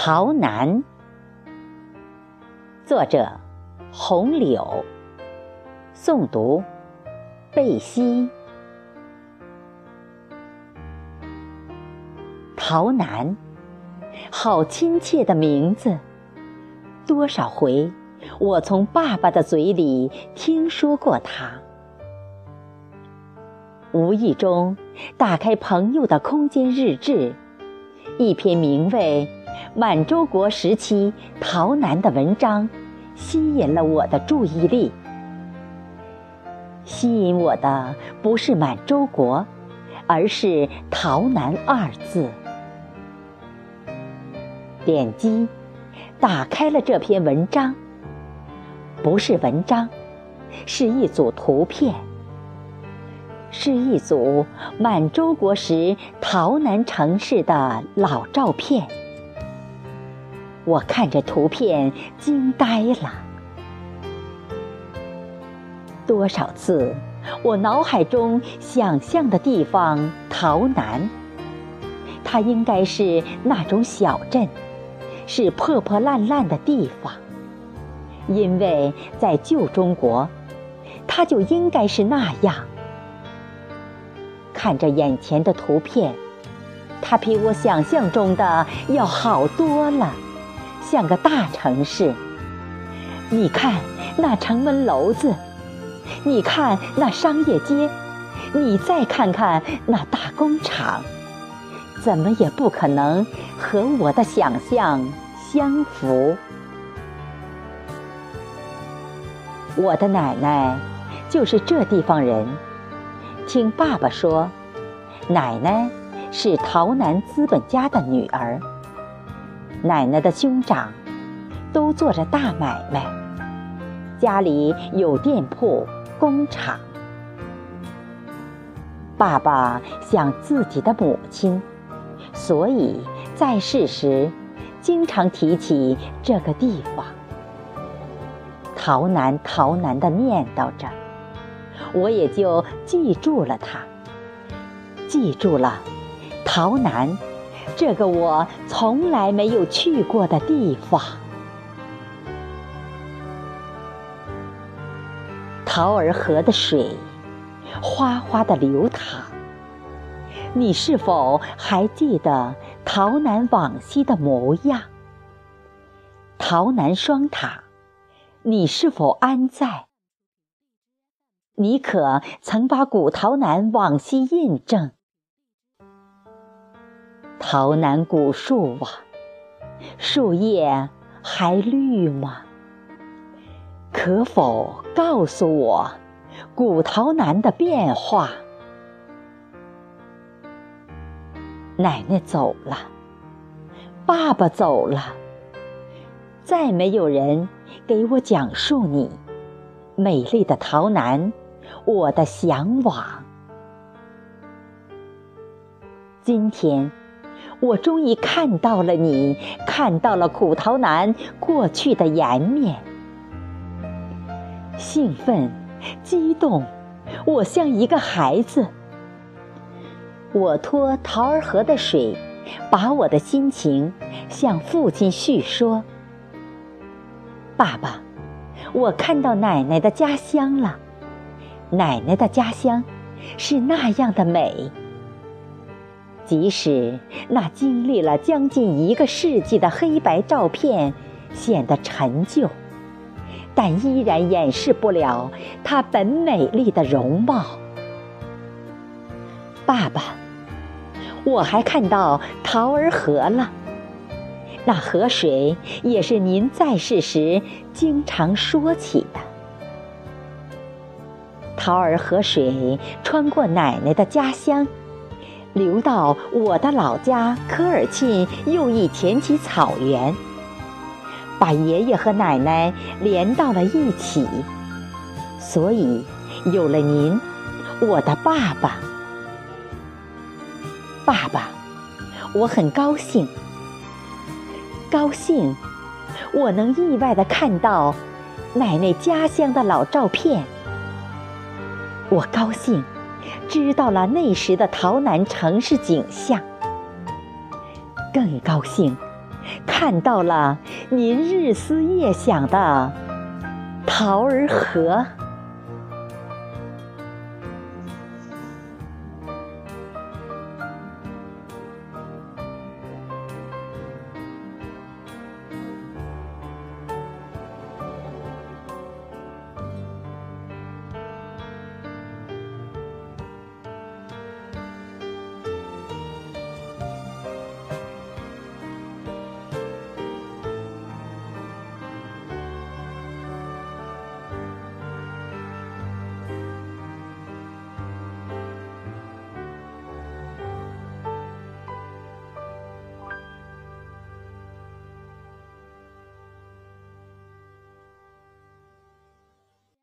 逃难，作者：红柳，诵读：贝西。逃难，好亲切的名字。多少回，我从爸爸的嘴里听说过他。无意中打开朋友的空间日志，一篇名为。满洲国时期逃难的文章，吸引了我的注意力。吸引我的不是满洲国，而是“逃难”二字。点击，打开了这篇文章。不是文章，是一组图片，是一组满洲国时逃难城市的老照片。我看着图片惊呆了。多少次，我脑海中想象的地方逃难，它应该是那种小镇，是破破烂烂的地方，因为在旧中国，它就应该是那样。看着眼前的图片，它比我想象中的要好多了。像个大城市，你看那城门楼子，你看那商业街，你再看看那大工厂，怎么也不可能和我的想象相符。我的奶奶就是这地方人，听爸爸说，奶奶是逃南资本家的女儿。奶奶的兄长都做着大买卖，家里有店铺、工厂。爸爸想自己的母亲，所以在世时经常提起这个地方。逃难，逃难的念叨着，我也就记住了它，记住了逃难。这个我从来没有去过的地方，桃儿河的水哗哗的流淌。你是否还记得桃南往昔的模样？桃南双塔，你是否安在？你可曾把古桃南往昔印证？桃南古树啊，树叶还绿吗？可否告诉我古桃南的变化？奶奶走了，爸爸走了，再没有人给我讲述你美丽的桃南，我的向往。今天。我终于看到了你，看到了苦桃南过去的颜面。兴奋，激动，我像一个孩子。我托桃儿河的水，把我的心情向父亲叙说。爸爸，我看到奶奶的家乡了，奶奶的家乡是那样的美。即使那经历了将近一个世纪的黑白照片显得陈旧，但依然掩饰不了它本美丽的容貌。爸爸，我还看到桃儿河了，那河水也是您在世时经常说起的。桃儿河水穿过奶奶的家乡。流到我的老家科尔沁右翼前旗草原，把爷爷和奶奶连到了一起，所以有了您，我的爸爸。爸爸，我很高兴，高兴我能意外的看到奶奶家乡的老照片，我高兴。知道了那时的桃南城市景象，更高兴，看到了您日思夜想的桃儿河。